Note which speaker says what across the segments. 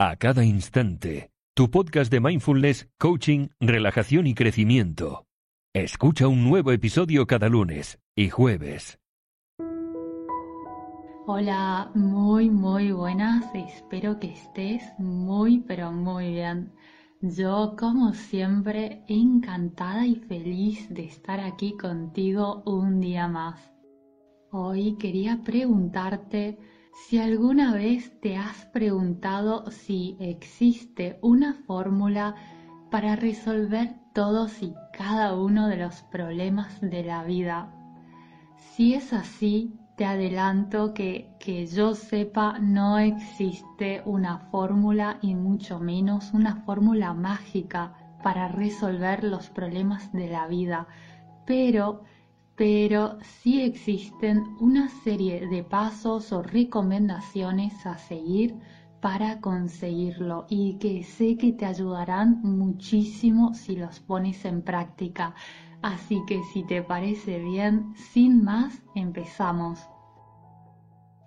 Speaker 1: a cada instante. Tu podcast de mindfulness, coaching, relajación y crecimiento. Escucha un nuevo episodio cada lunes y jueves.
Speaker 2: Hola, muy, muy buenas. Espero que estés muy, pero muy bien. Yo, como siempre, encantada y feliz de estar aquí contigo un día más. Hoy quería preguntarte si alguna vez te has preguntado si existe una fórmula para resolver todos y cada uno de los problemas de la vida. Si es así, te adelanto que, que yo sepa no existe una fórmula y mucho menos una fórmula mágica para resolver los problemas de la vida, pero pero sí existen una serie de pasos o recomendaciones a seguir para conseguirlo y que sé que te ayudarán muchísimo si los pones en práctica. Así que si te parece bien, sin más, empezamos.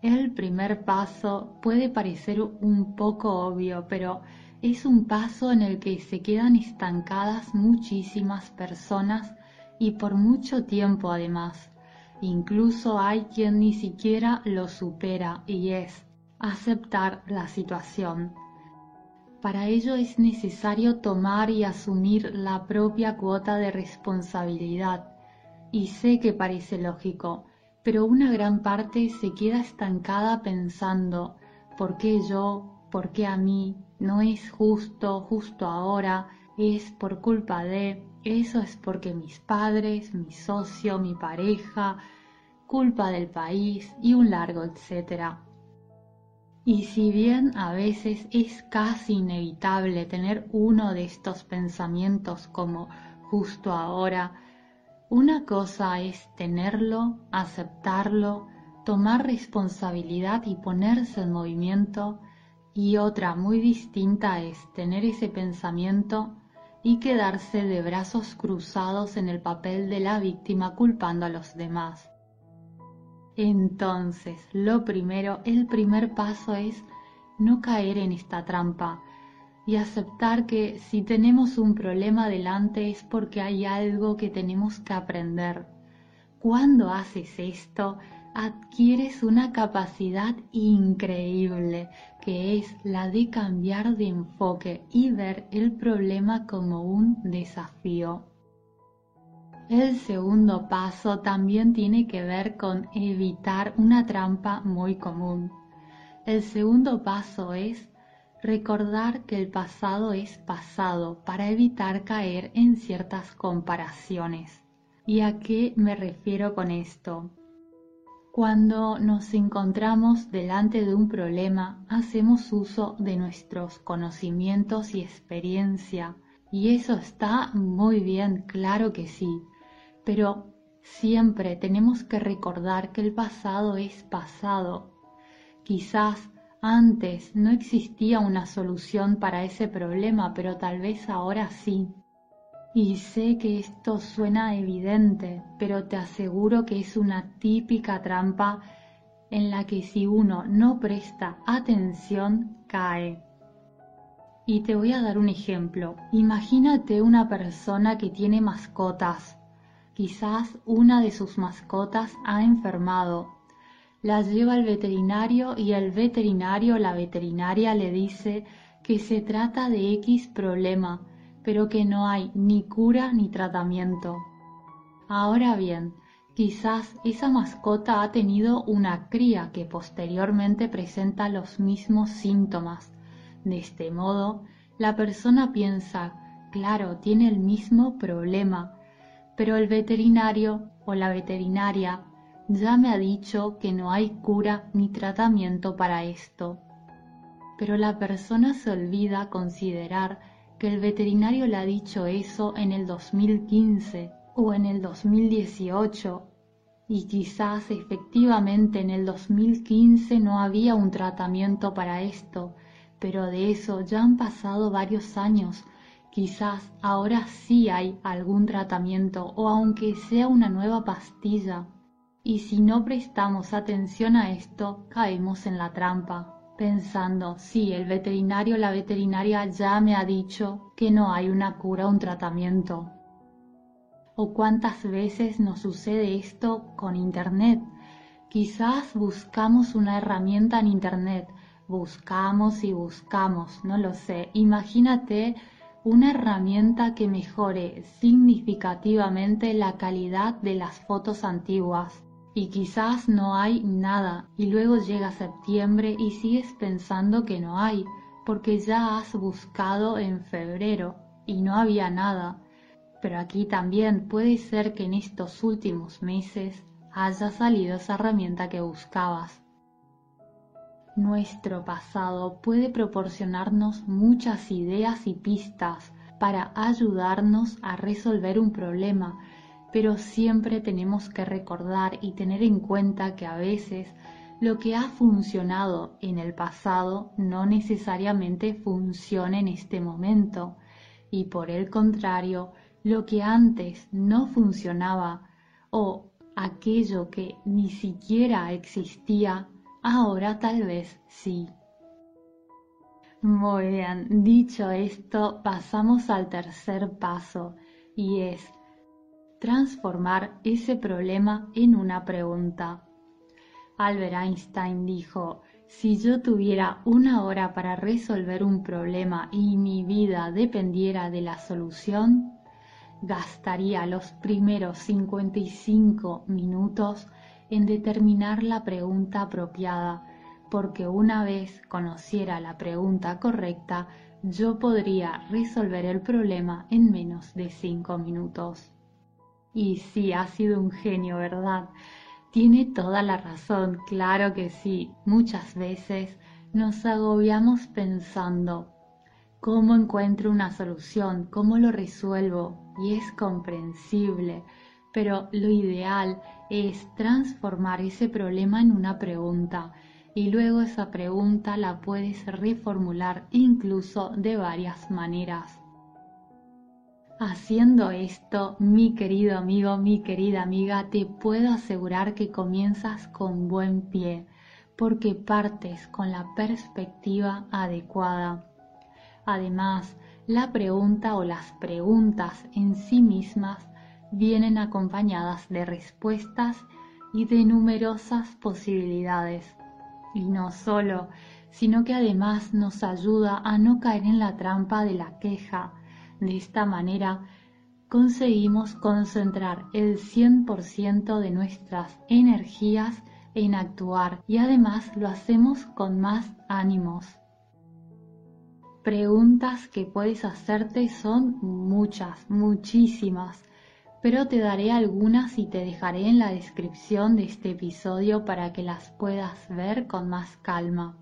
Speaker 2: El primer paso puede parecer un poco obvio, pero es un paso en el que se quedan estancadas muchísimas personas y por mucho tiempo además. Incluso hay quien ni siquiera lo supera y es aceptar la situación. Para ello es necesario tomar y asumir la propia cuota de responsabilidad. Y sé que parece lógico, pero una gran parte se queda estancada pensando, ¿por qué yo? ¿Por qué a mí? No es justo, justo ahora, es por culpa de, eso es porque mis padres, mi socio, mi pareja, culpa del país y un largo etcétera. Y si bien a veces es casi inevitable tener uno de estos pensamientos como justo ahora, una cosa es tenerlo, aceptarlo, tomar responsabilidad y ponerse en movimiento, y otra muy distinta es tener ese pensamiento y quedarse de brazos cruzados en el papel de la víctima culpando a los demás. Entonces, lo primero, el primer paso es no caer en esta trampa y aceptar que si tenemos un problema delante es porque hay algo que tenemos que aprender. Cuando haces esto, adquieres una capacidad increíble que es la de cambiar de enfoque y ver el problema como un desafío. El segundo paso también tiene que ver con evitar una trampa muy común. El segundo paso es recordar que el pasado es pasado para evitar caer en ciertas comparaciones. ¿Y a qué me refiero con esto? Cuando nos encontramos delante de un problema, hacemos uso de nuestros conocimientos y experiencia, y eso está muy bien, claro que sí, pero siempre tenemos que recordar que el pasado es pasado. Quizás antes no existía una solución para ese problema, pero tal vez ahora sí. Y sé que esto suena evidente, pero te aseguro que es una típica trampa en la que si uno no presta atención cae. Y te voy a dar un ejemplo. Imagínate una persona que tiene mascotas. Quizás una de sus mascotas ha enfermado. La lleva al veterinario y el veterinario, la veterinaria le dice que se trata de X problema pero que no hay ni cura ni tratamiento. Ahora bien, quizás esa mascota ha tenido una cría que posteriormente presenta los mismos síntomas. De este modo, la persona piensa, claro, tiene el mismo problema, pero el veterinario o la veterinaria ya me ha dicho que no hay cura ni tratamiento para esto. Pero la persona se olvida considerar que el veterinario le ha dicho eso en el 2015 o en el 2018 y quizás efectivamente en el 2015 no había un tratamiento para esto, pero de eso ya han pasado varios años. Quizás ahora sí hay algún tratamiento o aunque sea una nueva pastilla. Y si no prestamos atención a esto, caemos en la trampa pensando, sí, el veterinario la veterinaria ya me ha dicho que no hay una cura un tratamiento. ¿O cuántas veces nos sucede esto con Internet? Quizás buscamos una herramienta en Internet, buscamos y buscamos, no lo sé. Imagínate una herramienta que mejore significativamente la calidad de las fotos antiguas y quizás no hay nada y luego llega septiembre y sigues pensando que no hay porque ya has buscado en febrero y no había nada. Pero aquí también puede ser que en estos últimos meses haya salido esa herramienta que buscabas. Nuestro pasado puede proporcionarnos muchas ideas y pistas para ayudarnos a resolver un problema, pero siempre tenemos que recordar y tener en cuenta que a veces lo que ha funcionado en el pasado no necesariamente funciona en este momento y por el contrario, lo que antes no funcionaba o aquello que ni siquiera existía, ahora tal vez sí. Muy bien, dicho esto, pasamos al tercer paso y es transformar ese problema en una pregunta. Albert Einstein dijo, si yo tuviera una hora para resolver un problema y mi vida dependiera de la solución, gastaría los primeros 55 minutos en determinar la pregunta apropiada, porque una vez conociera la pregunta correcta, yo podría resolver el problema en menos de 5 minutos. Y sí, ha sido un genio, ¿verdad? Tiene toda la razón, claro que sí. Muchas veces nos agobiamos pensando, ¿cómo encuentro una solución? ¿Cómo lo resuelvo? Y es comprensible, pero lo ideal es transformar ese problema en una pregunta y luego esa pregunta la puedes reformular incluso de varias maneras. Haciendo esto, mi querido amigo, mi querida amiga, te puedo asegurar que comienzas con buen pie, porque partes con la perspectiva adecuada. Además, la pregunta o las preguntas en sí mismas vienen acompañadas de respuestas y de numerosas posibilidades. Y no solo, sino que además nos ayuda a no caer en la trampa de la queja, de esta manera, conseguimos concentrar el 100% de nuestras energías en actuar y además lo hacemos con más ánimos. Preguntas que puedes hacerte son muchas, muchísimas, pero te daré algunas y te dejaré en la descripción de este episodio para que las puedas ver con más calma.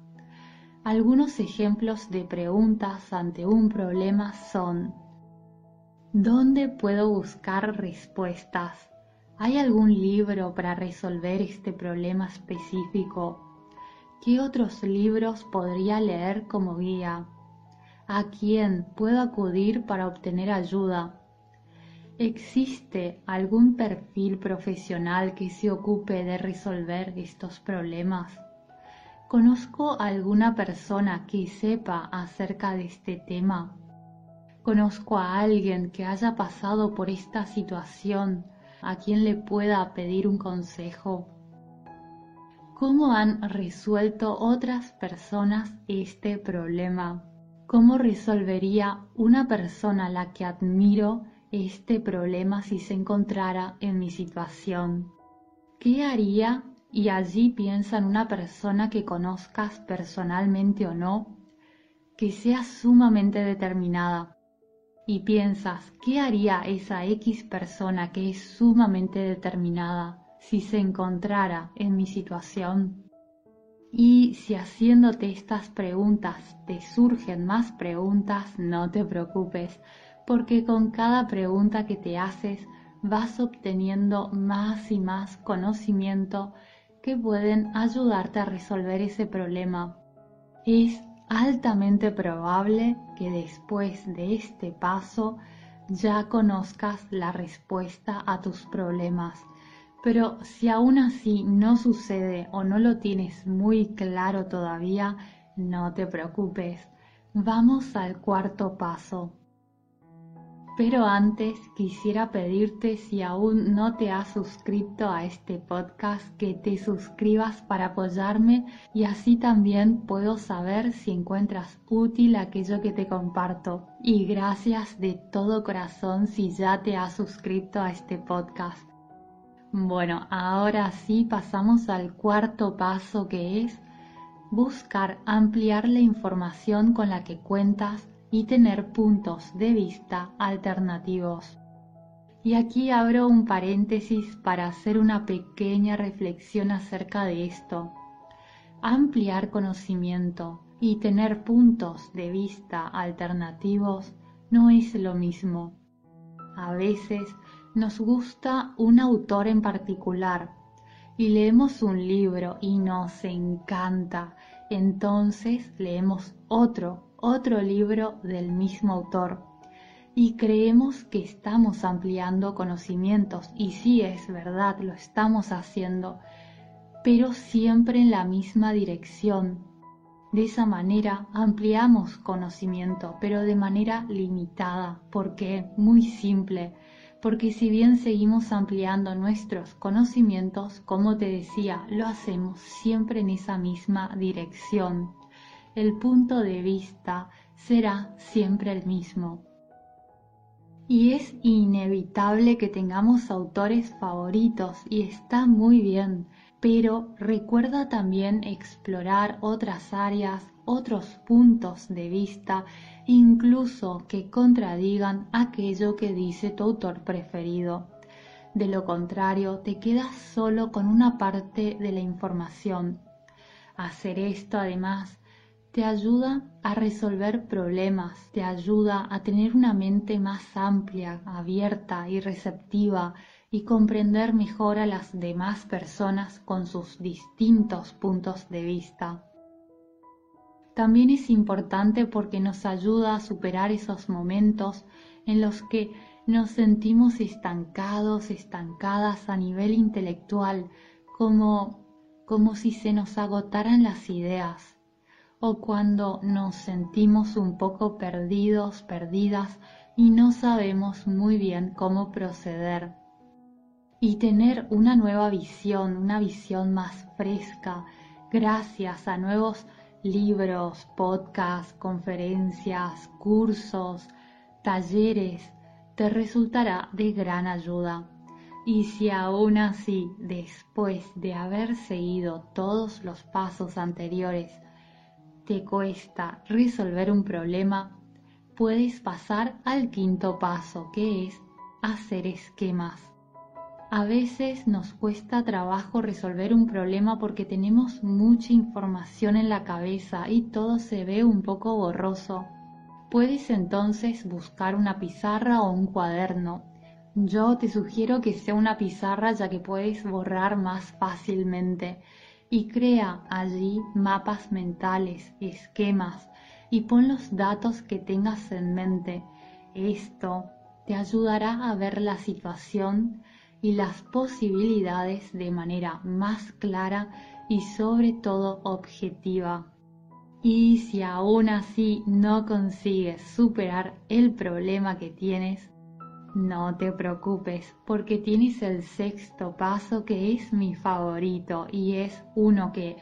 Speaker 2: Algunos ejemplos de preguntas ante un problema son ¿Dónde puedo buscar respuestas? ¿Hay algún libro para resolver este problema específico? ¿Qué otros libros podría leer como guía? ¿A quién puedo acudir para obtener ayuda? ¿Existe algún perfil profesional que se ocupe de resolver estos problemas? ¿Conozco alguna persona que sepa acerca de este tema? Conozco a alguien que haya pasado por esta situación, a quien le pueda pedir un consejo. ¿Cómo han resuelto otras personas este problema? ¿Cómo resolvería una persona a la que admiro este problema si se encontrara en mi situación? ¿Qué haría? Y allí piensa en una persona que conozcas personalmente o no, que sea sumamente determinada, y piensas, ¿qué haría esa X persona que es sumamente determinada si se encontrara en mi situación? Y si haciéndote estas preguntas te surgen más preguntas, no te preocupes, porque con cada pregunta que te haces vas obteniendo más y más conocimiento que pueden ayudarte a resolver ese problema. Es altamente probable que después de este paso ya conozcas la respuesta a tus problemas. Pero si aún así no sucede o no lo tienes muy claro todavía, No te preocupes, vamos al cuarto paso. Pero antes quisiera pedirte si aún no te has suscrito a este podcast que te suscribas para apoyarme y así también puedo saber si encuentras útil aquello que te comparto. Y gracias de todo corazón si ya te has suscrito a este podcast. Bueno, ahora sí pasamos al cuarto paso que es buscar ampliar la información con la que cuentas y tener puntos de vista alternativos. Y aquí abro un paréntesis para hacer una pequeña reflexión acerca de esto. Ampliar conocimiento y tener puntos de vista alternativos no es lo mismo. A veces nos gusta un autor en particular y leemos un libro y nos encanta, entonces leemos otro otro libro del mismo autor. Y creemos que estamos ampliando conocimientos y sí es verdad, lo estamos haciendo, pero siempre en la misma dirección. De esa manera ampliamos conocimiento, pero de manera limitada, porque muy simple, porque si bien seguimos ampliando nuestros conocimientos, como te decía, lo hacemos siempre en esa misma dirección el punto de vista será siempre el mismo. Y es inevitable que tengamos autores favoritos y está muy bien, pero recuerda también explorar otras áreas, otros puntos de vista, incluso que contradigan aquello que dice tu autor preferido. De lo contrario, te quedas solo con una parte de la información. Hacer esto además te ayuda a resolver problemas, te ayuda a tener una mente más amplia, abierta y receptiva y comprender mejor a las demás personas con sus distintos puntos de vista. También es importante porque nos ayuda a superar esos momentos en los que nos sentimos estancados, estancadas a nivel intelectual, como, como si se nos agotaran las ideas o cuando nos sentimos un poco perdidos, perdidas y no sabemos muy bien cómo proceder. Y tener una nueva visión, una visión más fresca, gracias a nuevos libros, podcasts, conferencias, cursos, talleres, te resultará de gran ayuda. Y si aún así, después de haber seguido todos los pasos anteriores, te cuesta resolver un problema, puedes pasar al quinto paso, que es hacer esquemas. A veces nos cuesta trabajo resolver un problema porque tenemos mucha información en la cabeza y todo se ve un poco borroso. Puedes entonces buscar una pizarra o un cuaderno. Yo te sugiero que sea una pizarra ya que puedes borrar más fácilmente y crea allí mapas mentales, esquemas y pon los datos que tengas en mente. Esto te ayudará a ver la situación y las posibilidades de manera más clara y sobre todo objetiva. Y si aún así no consigues superar el problema que tienes, no te preocupes porque tienes el sexto paso que es mi favorito y es uno que,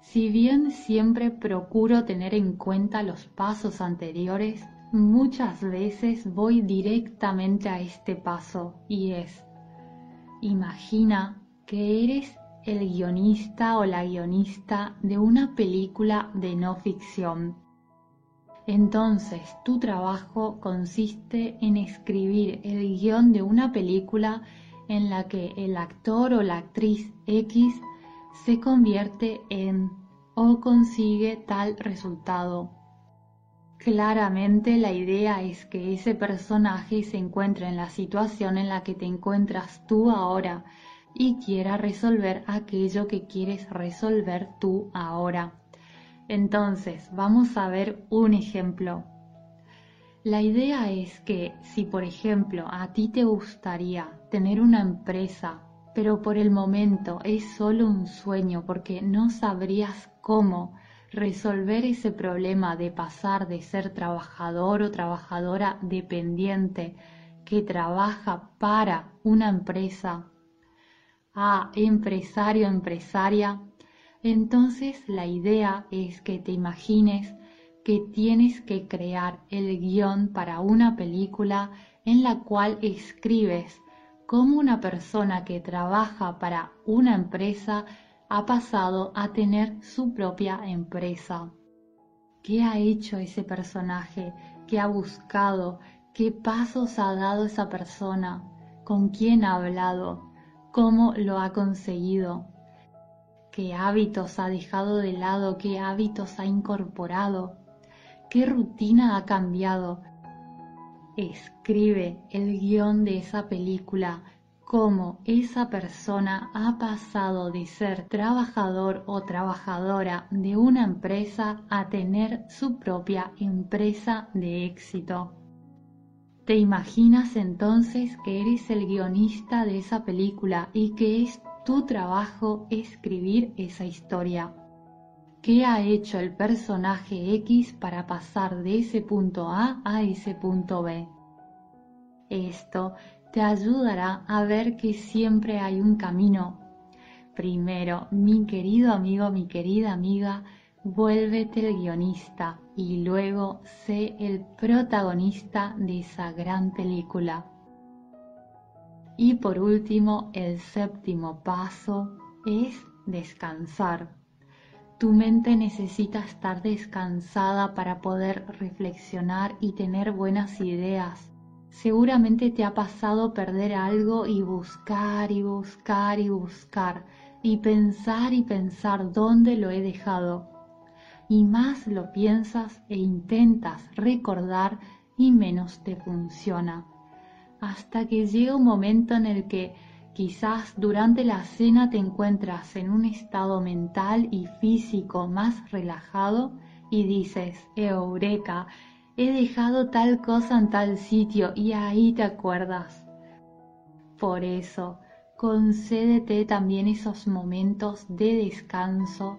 Speaker 2: si bien siempre procuro tener en cuenta los pasos anteriores, muchas veces voy directamente a este paso y es, imagina que eres el guionista o la guionista de una película de no ficción entonces, tu trabajo consiste en escribir el guion de una película en la que el actor o la actriz X se convierte en o consigue tal resultado. Claramente la idea es que ese personaje se encuentre en la situación en la que te encuentras tú ahora y quiera resolver aquello que quieres resolver tú ahora. Entonces, vamos a ver un ejemplo. La idea es que si, por ejemplo, a ti te gustaría tener una empresa, pero por el momento es solo un sueño porque no sabrías cómo, resolver ese problema de pasar de ser trabajador o trabajadora dependiente que trabaja para una empresa a empresario empresaria, entonces la idea es que te imagines que tienes que crear el guion para una película en la cual escribes cómo una persona que trabaja para una empresa ha pasado a tener su propia empresa. ¿Qué ha hecho ese personaje? ¿Qué ha buscado? ¿Qué pasos ha dado esa persona? ¿Con quién ha hablado? ¿Cómo lo ha conseguido? ¿Qué hábitos ha dejado de lado? ¿Qué hábitos ha incorporado? ¿Qué rutina ha cambiado? Escribe el guion de esa película, cómo esa persona ha pasado de ser trabajador o trabajadora de una empresa a tener su propia empresa de éxito. Te imaginas entonces que eres el guionista de esa película y que es tu trabajo escribir esa historia. ¿Qué ha hecho el personaje X para pasar de ese punto A a ese punto B? Esto te ayudará a ver que siempre hay un camino. Primero, mi querido amigo, mi querida amiga, vuélvete el guionista y luego sé el protagonista de esa gran película. Y por último, el séptimo paso es descansar. Tu mente necesita estar descansada para poder reflexionar y tener buenas ideas. Seguramente te ha pasado perder algo y buscar y buscar y buscar y pensar y pensar dónde lo he dejado. Y más lo piensas e intentas recordar y menos te funciona. Hasta que llega un momento en el que Quizás durante la cena te encuentras en un estado mental y físico más relajado y dices, Eureka, he dejado tal cosa en tal sitio y ahí te acuerdas. Por eso, concédete también esos momentos de descanso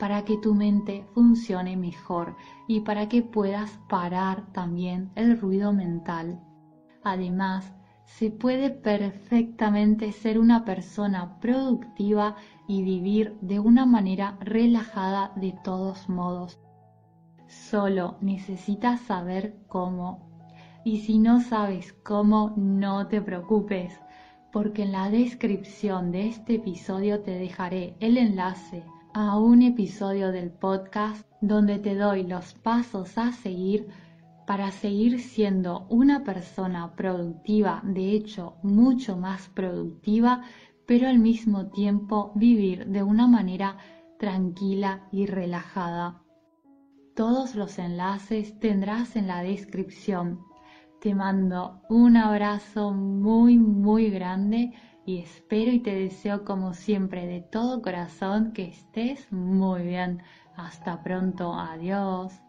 Speaker 2: para que tu mente funcione mejor y para que puedas parar también el ruido mental. Además, se puede perfectamente ser una persona productiva y vivir de una manera relajada de todos modos. Solo necesitas saber cómo. Y si no sabes cómo, no te preocupes, porque en la descripción de este episodio te dejaré el enlace a un episodio del podcast donde te doy los pasos a seguir para seguir siendo una persona productiva, de hecho mucho más productiva, pero al mismo tiempo vivir de una manera tranquila y relajada. Todos los enlaces tendrás en la descripción. Te mando un abrazo muy muy grande y espero y te deseo como siempre de todo corazón que estés muy bien. Hasta pronto, adiós.